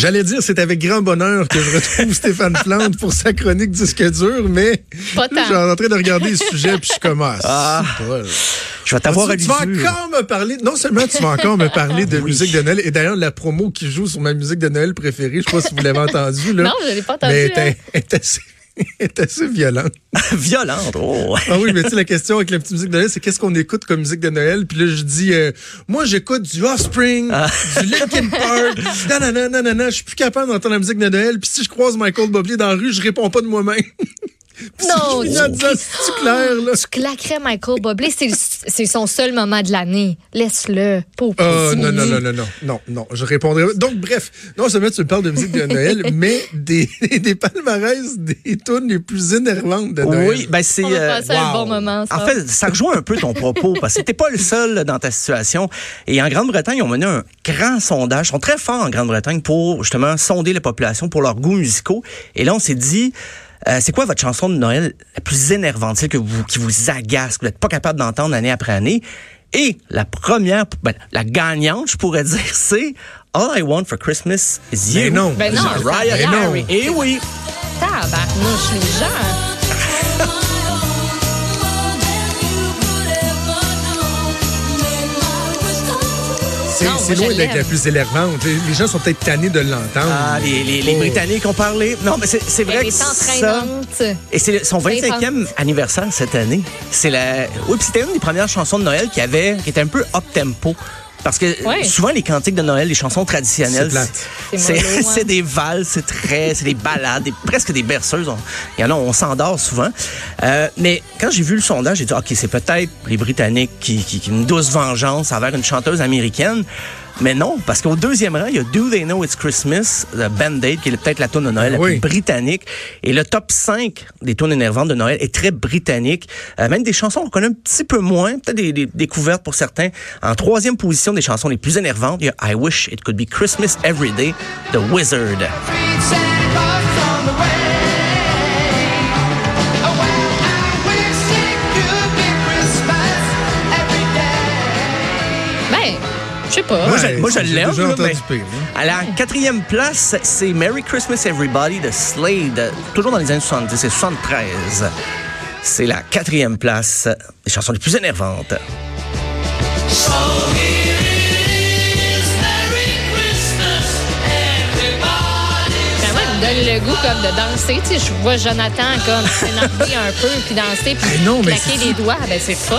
J'allais dire, c'est avec grand bonheur que je retrouve Stéphane Plante pour sa chronique disque dur, mais Pas je suis en train de regarder le sujet puis je commence. Ah. Je vais t'avoir à tu, tu vas encore me parler, non seulement tu vas encore me parler de musique de Noël, et d'ailleurs, la promo qui joue sur ma musique de Noël préférée, je sais pas si vous l'avez entendu, là. Non, je l'ai pas entendu. Mais hein. elle est assez, est assez violente. Violente. Oh. Ah oui, mais tu sais, la question avec la petite musique de Noël, c'est qu'est-ce qu'on écoute comme musique de Noël? Puis là, je dis, euh, moi, j'écoute du Offspring, Ah. du Linkin Park. Non, non, non, non, non, non, je suis plus capable d'entendre la musique de Noël. Puis si je croise Michael Bublé dans la rue, je réponds pas de moi-même. Non, tu- c'est clair, là? Tu claquerais Michael Bublé, c'est son seul moment de l'année. Laisse-le. Pauvre Ah, petit non, non, non, non, non, non, non, je répondrai. Donc, bref, non seulement tu me parles de musique de Noël, mais des, des palmarès des tunes les plus énervantes de Noël. Oui, ben c'est. Euh, un wow. bon moment. Ça. En fait, ça rejoint un peu ton propos, parce que t'es pas le seul dans ta situation. Et en Grande-Bretagne, ils ont mené un grand sondage. Ils sont très forts en Grande-Bretagne pour justement sonder la population pour leurs goûts musicaux. Et là, on s'est dit, euh, c'est quoi votre chanson de Noël la plus énervante, celle que vous, qui vous agace, que vous n'êtes pas capable d'entendre année après année? Et la première, ben, la gagnante, je pourrais dire, c'est All I Want for Christmas is You. Mais non. Ben non, de Mariah Carey. Et oui. Tabarnouche, les gens. C'est loin d'être l'aime. la plus énervante. Les les gens sont peut-être tannés de l'entendre. Ah, les, les, les Oh. Britanniques ont parlé. Non, mais c'est c'est vrai Elle que est ça... Et c'est son 25e anniversaire cette année. C'est la. Oui, puis c'était une des premières chansons de Noël qui avait, qui était un peu up tempo. Parce que Ouais. souvent les cantiques de Noël, les chansons traditionnelles, C'est des valses, c'est très, c'est des ballades, des- presque des berceuses. On- Il y en a, on s'endort souvent. Euh, mais quand j'ai vu le sondage, j'ai dit ok, c'est peut-être les Britanniques qui, qui, qui une douce vengeance envers une chanteuse américaine. Mais non, parce qu'au deuxième rang, il y a Do They Know It's Christmas, de Band-Aid, qui est peut-être la tune de Noël la Oui. plus britannique. Et le top 5 des tunes énervantes de Noël est très britannique. Euh, même des chansons qu'on connaît un petit peu moins, peut-être des, des découvertes pour certains. En troisième position des chansons les plus énervantes, il y a I Wish It Could Be Christmas Every Day, The Wizard. Je sais pas. Moi, je, Ouais, moi, je j'ai l'aime. À la quatrième place, c'est Merry Christmas Everybody de Slade, toujours dans les années 70 et 73. C'est la quatrième place des chansons les plus énervantes. Ben, donne le goût comme de danser. Tu sais, je vois Jonathan comme s'énerver un peu, puis danser, puis Ben non, mais claquer c'est- les doigts. Ben, c'est fun.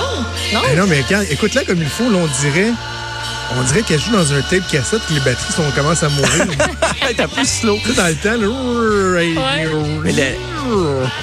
Non? Mais non, mais quand, écoute-la comme il faut, là, on dirait. On dirait qu'elle joue dans un tape cassette que les batteries sont, commencent à mourir. Un peu slow. Tu sais, dans le temps, le,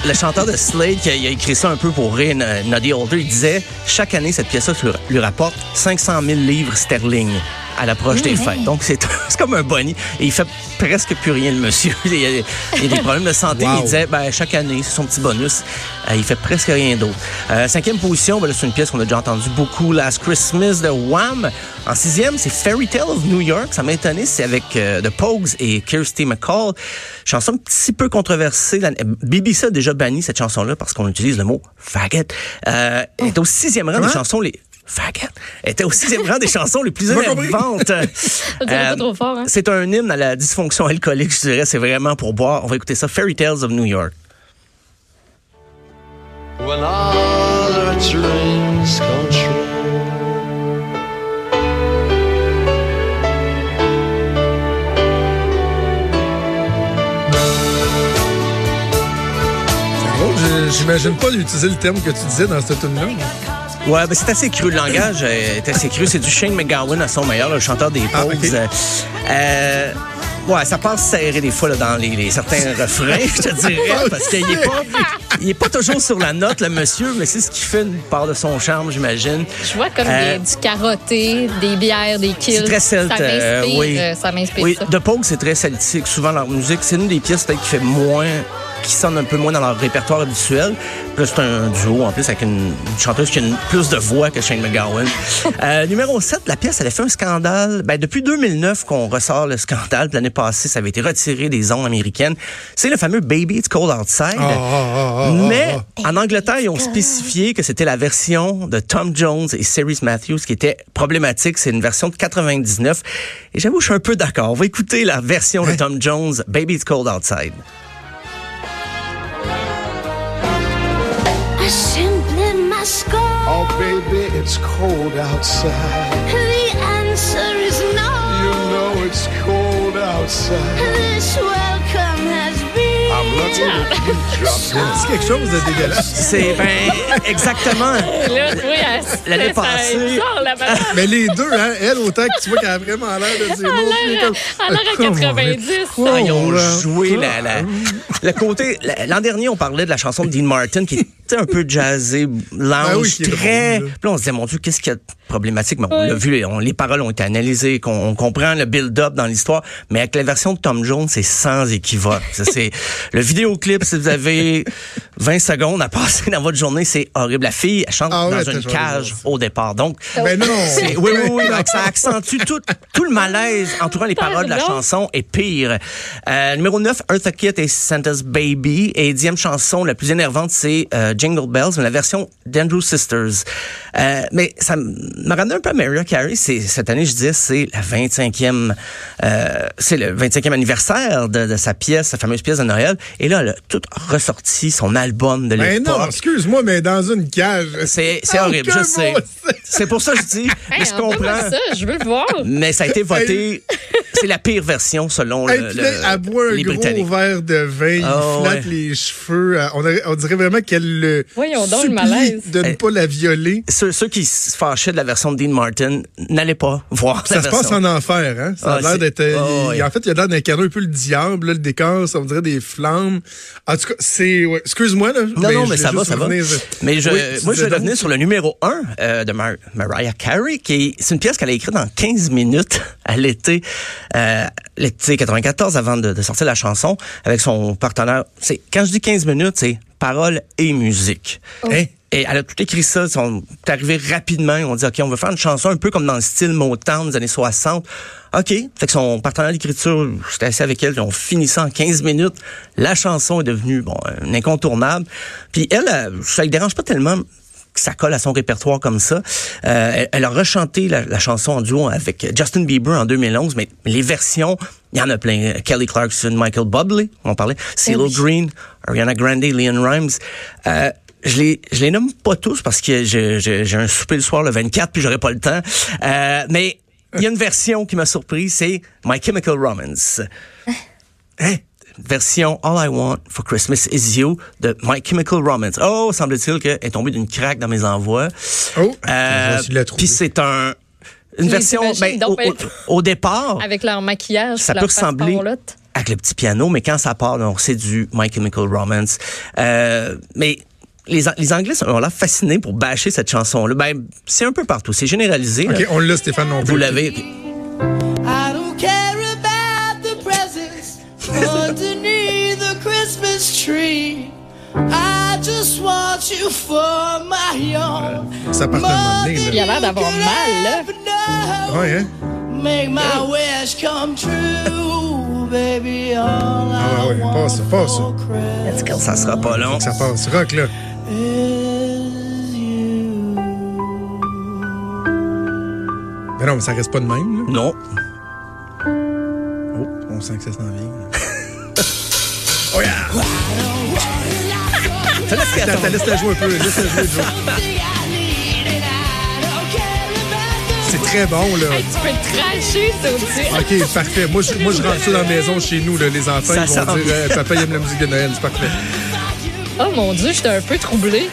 le chanteur de Slade, qui a, il a écrit ça un peu pour rire, Noddy Holder, il disait chaque année, cette pièce-là lui, lui rapporte 500 000 livres sterling à l'approche des fêtes. Donc, c'est c'est comme un boni. Et il fait presque plus rien, le monsieur. Il y a, il y a des problèmes de santé. Wow. Il disait, ben, chaque année, c'est son petit bonus. Euh, il fait presque rien d'autre. Euh, cinquième position, ben, là, c'est une pièce qu'on a déjà entendue beaucoup, Last Christmas de Wham. En sixième, c'est Fairy Tale of New York. Ça m'a étonné. C'est avec euh, The Pogues et Kirsty McCall. Chanson un petit peu controversée. La- BBC a déjà banni cette chanson-là parce qu'on utilise le mot faggot. Euh, Elle est au sixième rang des Comment? chansons les... Faggot. Était au sixième rang des chansons les plus énervantes. Fort, hein? C'est un hymne à la dysfonction alcoolique, je dirais. C'est vraiment pour boire. On va écouter ça. Fairy Tales of New York. When all our dreams come true. C'est drôle, je- j'imagine pas d'utiliser le terme que tu disais dans cette tune là Ouais, ben c'est assez cru. Le langage est assez cru. C'est du Shane McGowan à son meilleur, le chanteur des Ah. Euh, euh, ouais, ça passe serré des fois là, dans les, les certains refrains, je te dirais, parce qu'il est pas, il est pas toujours sur la note, le monsieur, mais c'est ce qui fait une part de son charme, j'imagine. Je vois comme Euh, des- du carotté, des bières, des kills. C'est très celte. Ça m'inspire, euh, oui. ça m'inspire Oui. The c'est très celtique. Souvent, leur musique, c'est une des pièces peut-être qui fait moins qui sonnent un peu moins dans leur répertoire habituel. Là, c'est un duo en plus avec une, une chanteuse qui a une, plus de voix que Shane McGowan. Euh, numéro 7, la pièce, elle a fait un scandale. Ben, depuis 2009 qu'on ressort le scandale. L'année passée, ça avait été retiré des ondes américaines. C'est le fameux Baby It's Cold Outside. Ah, ah, ah, Mais en Angleterre, ils ont spécifié que c'était la version de Tom Jones et Cerise Matthews qui était problématique. C'est une version de 99. Et j'avoue, je suis un peu d'accord. On va écouter la version de Tom Jones, Baby It's Cold Outside. Simply must go. Oh, baby, it's cold outside. The answer is no. You know it's cold outside. This welcome has been. I'm lucky C'est quelque chose de dégueulasse. C'est ben exactement. Là, oui, elle- L'année passée- sort, la. Mais les deux, hein, elle, autant que tu vois qu'elle a vraiment l'air de dire non. Elle a l'air à- elle a l'air à 90. Ah, ils ont là. joué la, la- le côté. la- L'an dernier, on parlait de la chanson de Dean Martin qui était un peu jazzé, lounge, Ben oui, très. drôle, là. Puis là, on se disait, mon Dieu, qu'est-ce qu'il y a de problématique? Mais on l'a vu, on- les paroles ont été analysées, qu'on on comprend le build-up dans l'histoire. Mais avec la version de Tom Jones, c'est sans équivoque. Ça, c'est le vidéoclip. Si vous avez 20 secondes à passer dans votre journée, c'est horrible. La fille, elle chante Ah ouais, dans une cage au départ. Donc, Ben non. c'est- oui, oui, oui. donc ça accentue tout, tout le malaise entourant les paroles de la chanson et pire. Euh, numéro 9, Eartha Kitt et Santa's Baby. Et dixième chanson, la plus énervante, c'est euh, Jingle Bells, mais la version d'Andrew Sisters. Euh, mais ça m'a ramené un peu à Mariah Carey. Cette année, je disais, c'est la 25e, euh, c'est le 25e anniversaire de, de sa pièce, sa fameuse pièce de Noël. Et là, elle a tout ressorti son album de Ben non, l'époque. excuse-moi, mais dans une cage. C'est, c'est horrible, je sais. C'est pour ça que je dis, mais je comprends. ça, je veux le voir. Mais ça a été voté. c'est la pire version selon Hey, le, le- là, elle boit un les gros Britanniques. verre de vin, il Ah, flatte ouais. les cheveux. euh, On, dirait- on dirait vraiment qu'elle le Voyons donc, le supplie malaise. de ne Eh. pas la violer. Ceux, ceux qui se fâchaient de la version de Dean Martin n'allaient pas voir Ça la se version. passe en enfer, hein? Ça a Ah, l'air d'être. euh, il- ouais. En fait, il a l'air d'incarner un peu le diable, là, le décor, ça on dirait des flammes. En tout cas, c'est. ouais, Excuse-moi, là. Non, non, mais ça va, ça va. Mais je, Oui, moi, je vais revenir sur le numéro 1 de Mar- Mariah Carey, qui est, c'est une pièce qu'elle a écrite en 15 minutes à l'été, euh, l'été 94, avant de, de sortir la chanson, avec son partenaire. C'est, quand je dis 15 minutes, c'est paroles et musique. Hein? Et elle a tout écrit ça. Ils sont arrivés rapidement. Ont dit, OK, on veut faire une chanson un peu comme dans le style Motown des années 60. OK. Fait que son partenaire d'écriture, j'étais assis avec elle, on finit ça en 15 minutes. La chanson est devenue, bon, un incontournable. Puis elle, euh, ça ne dérange pas tellement que ça colle à son répertoire comme ça. Euh, elle, elle a rechanté la, la chanson en duo avec Justin Bieber en 2011, mais les versions, il y en a plein. Kelly Clarkson, Michael Bublé, on parlait, CeeLo oui. Green, Ariana Grande, Leon Rimes. Euh, je les, je les nomme pas tous parce que j'ai un souper le soir le 24 puis j'aurai pas le temps. Euh, mais il y a une version qui m'a surpris, c'est My Chemical Romance. Hein? Version All I Want for Christmas Is You de My Chemical Romance. Oh, semble-t-il qu'elle est tombée d'une craque dans mes envois. Oh, Euh. Puis c'est un une version ben, donc, au, ben- au- au départ Avec leur maquillage, ça leur peut ressembler avec le petit piano, mais quand ça part, donc, c'est du My Chemical Romance. Euh, mais les, les Anglais ont l'air fascinés pour bâcher cette chanson-là. Ben, c'est un peu partout. C'est généralisé. là. OK, on l'a, Stéphane, non plus. Vous l'avez. Own. Ça part d'un moment donné, Il là. a l'air d'avoir mal, là. Ouais, hein? Make my wish come true, baby. All Ah ouais, ouais, passe, passe. for Christmas Ça sera pas long. Ça passe. Rock, là. Is you. Mais non, mais ça reste pas de même, là. Non. Oh, on sent que ça s'en vient. oh, yeah! Laisse Attends, attendre. laisse-la jouer un peu. Jouer, Joe. About the C'est très bon, là. Hey, tu peux cracher, ça aussi. OK, parfait. Moi, je, moi, je rentre ça dans la maison chez nous, là. Les enfants, Ça ils vont dire euh, Papa, il aime la musique de Noël. C'est parfait. Oh mon Dieu, j'étais un peu troublée.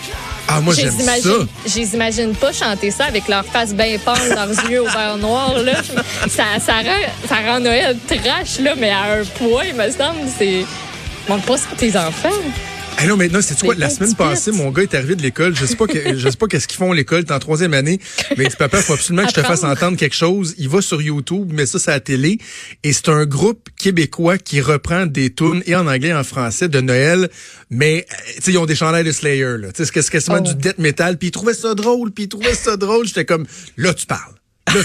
Ah, moi, Je j'aime ça. je les imagine pas chanter ça avec leur face bien pâle, leurs yeux au vert noir. Là. Ça, ça, rend, ça rend Noël trash, là, mais à un point, il me semble. C'est. Montre pas ça à tes enfants. Ah non, mais non, c'est quoi? La semaine passée, mon gars est arrivé de l'école. Je sais pas, que- je sais pas qu'est-ce qu'ils font à l'école. T'es en troisième année. Mais il dit, papa, faut absolument que je te fasse entendre quelque chose. Il va sur YouTube, met ça sur la télé. Et c'est un groupe québécois qui reprend des tunes et en anglais et en français de Noël. Mais, euh, tu sais, ils ont des chandelles de Slayer, là. Tu sais, c'est quasiment Oh. du death metal. Puis ils trouvaient ça drôle, puis ils trouvaient ça drôle. J'étais comme, là, tu parles. Là,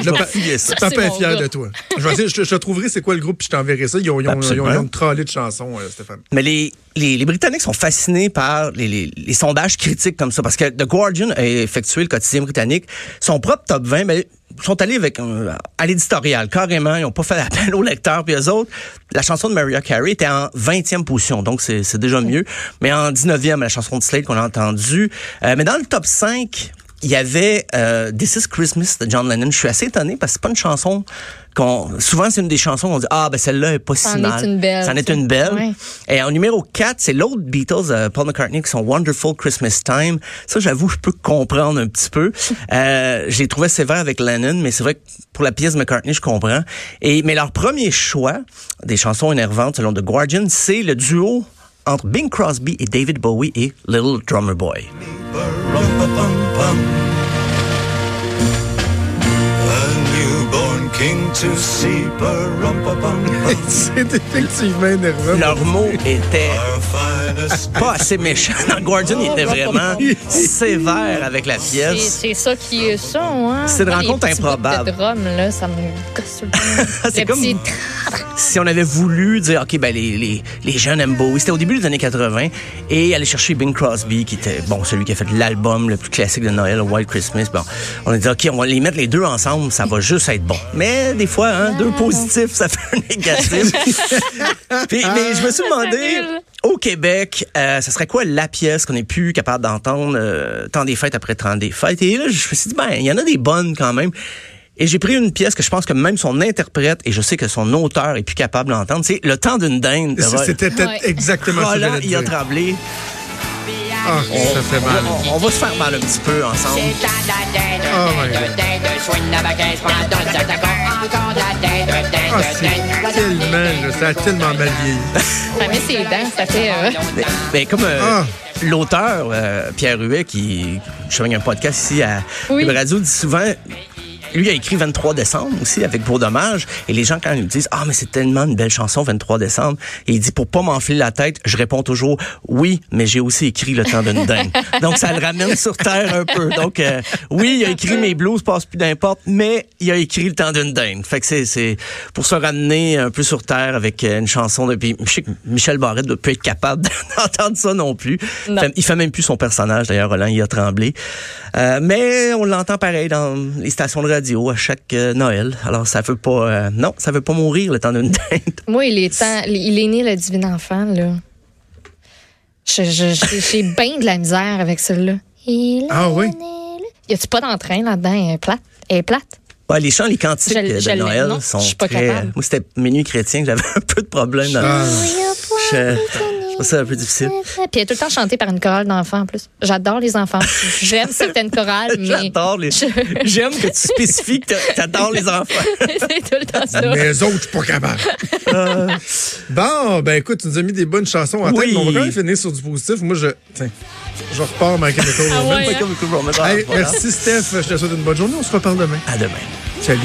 tu. Là, pa- ça. Papa est fier gars. de toi. Je vais essayer, je, te- trouverai c'est quoi le groupe, puis je t'enverrai ça. Ils ont, ils ont, ils ont, Absolument. ils ont une trolley de chansons, euh, Stéphane. Mais les, les, les Britanniques sont fascinés par les, les, les sondages critiques comme ça, parce que The Guardian a effectué, le quotidien britannique, son propre top 20, mais ils sont allés avec un- à l'éditorial, carrément, ils n'ont pas fait appel aux lecteurs, puis eux autres, la chanson de Mariah Carey était en 20e position, donc c'est c'est déjà mieux, mais en 19e, la chanson de Slade qu'on a entendue. Euh, mais dans le top 5, il y avait euh, This is Christmas de John Lennon. Je suis assez étonné parce que c'est pas une chanson qu'on. Souvent, c'est une des chansons qu'on dit Ah, ben celle-là est pas si C'en est mal. une belle, C'en est ça. une belle. Ouais. Et en numéro 4, c'est l'autre Beatles, euh, Paul McCartney, qui sont Wonderful Christmas Time. Ça, j'avoue, je peux comprendre un petit peu. Euh, J'ai trouvé sévère avec Lennon, mais c'est vrai que pour la pièce de McCartney, je comprends. Et mais leur premier choix des chansons énervantes, selon The Guardian, c'est le duo entre Bing Crosby et David Bowie et Little Drummer Boy. Rum-pa-pum-pum. A c'est effectivement énervant. Leur mot était pas assez méchant. Dans Guardian, il était vraiment sévère avec la pièce. C'est ça qui est ça, hein? C'est une rencontre les improbable. De drum, là, ça me. C'est comme- petit- si on avait voulu dire, OK, ben, les, les, les jeunes aiment Bowie, c'était au début des années 80, et aller chercher Bing Crosby, qui était, bon, celui qui a fait l'album le plus classique de Noël, White Christmas, bon, on a dit, OK, on va les mettre les deux ensemble, ça va juste être bon. Mais des fois, hein, deux positifs, ça fait un négatif. Puis, mais je me suis demandé, nul. au Québec, euh, ça serait quoi la pièce qu'on est plus capable d'entendre euh, tant des fêtes après tant des fêtes? Et là, je me suis dit, ben, il y en a des bonnes quand même. Et j'ai pris une pièce que je pense que même son interprète, et je sais que son auteur est plus capable d'entendre, c'est Le temps d'une dinde. C'était peut-être Ouais. exactement ça j'allais y a tremblé. Ah, ça fait mal. On, on va se faire mal un petit peu ensemble. Oh my God. Ah, c'est tellement, là, ça a tellement mal vieilli. Ça met ses dents, ça fait. euh, Mais, mais comme euh, Ah. l'auteur, euh, Pierre Huet, qui je fais un podcast ici à Oui. Radio, dit souvent. Lui a écrit 23 décembre aussi avec Beau Dommage. Et les gens, quand ils me disent Ah, mais c'est tellement une belle chanson, 23 décembre. Et il dit Pour pas m'enfler la tête, je réponds toujours Oui, mais j'ai aussi écrit Le temps d'une dingue. Donc, ça le ramène sur terre un peu. Donc, euh, oui, il a écrit Mes blues passent plus d'importe, mais il a écrit Le temps d'une dingue. Fait que c'est, c'est pour se ramener un peu sur terre avec euh, une chanson de. Puis, je sais que Michel Barrette ne peut être capable d'entendre ça non plus. Non. Il fait même plus son personnage, d'ailleurs, Roland, il a tremblé. Euh, mais on l'entend pareil dans les stations de radio à chaque euh, Noël. Alors, ça veut pas... euh, non, ça veut pas mourir le temps d'une dinde. Moi, il est, temps, il est né le divin enfant, là. Je- je- J'ai bien de la misère avec celui-là. Il Ah oui? est né Y a-tu pas d'entrain là-dedans? Elle est plate. Elle est plate. Ouais, les chants, les cantiques Je- de je Noël non, sont je suis pas très... capable. Moi, c'était Minuit chrétien que j'avais un peu de problème. Dans... Ah. Je, je trouve ça un peu difficile. Puis elle est tout le temps chantée par une chorale d'enfants en plus. J'adore les enfants. J'aime certaines chorales, mais J'adore les... J'aime que tu spécifies que t'a- t'adores les enfants. c'est tout le temps ça. Mais eux autres, je suis pas capable. Bon, ben écoute, tu nous as mis des bonnes chansons en tête, Oui. mais on va quand même finir sur du positif. Moi, je. Tiens, je repars ma Chemical Ah Romance. ouais, hein? Hey, merci Steph, je te souhaite une bonne journée. On se reparle demain. À demain. Salut.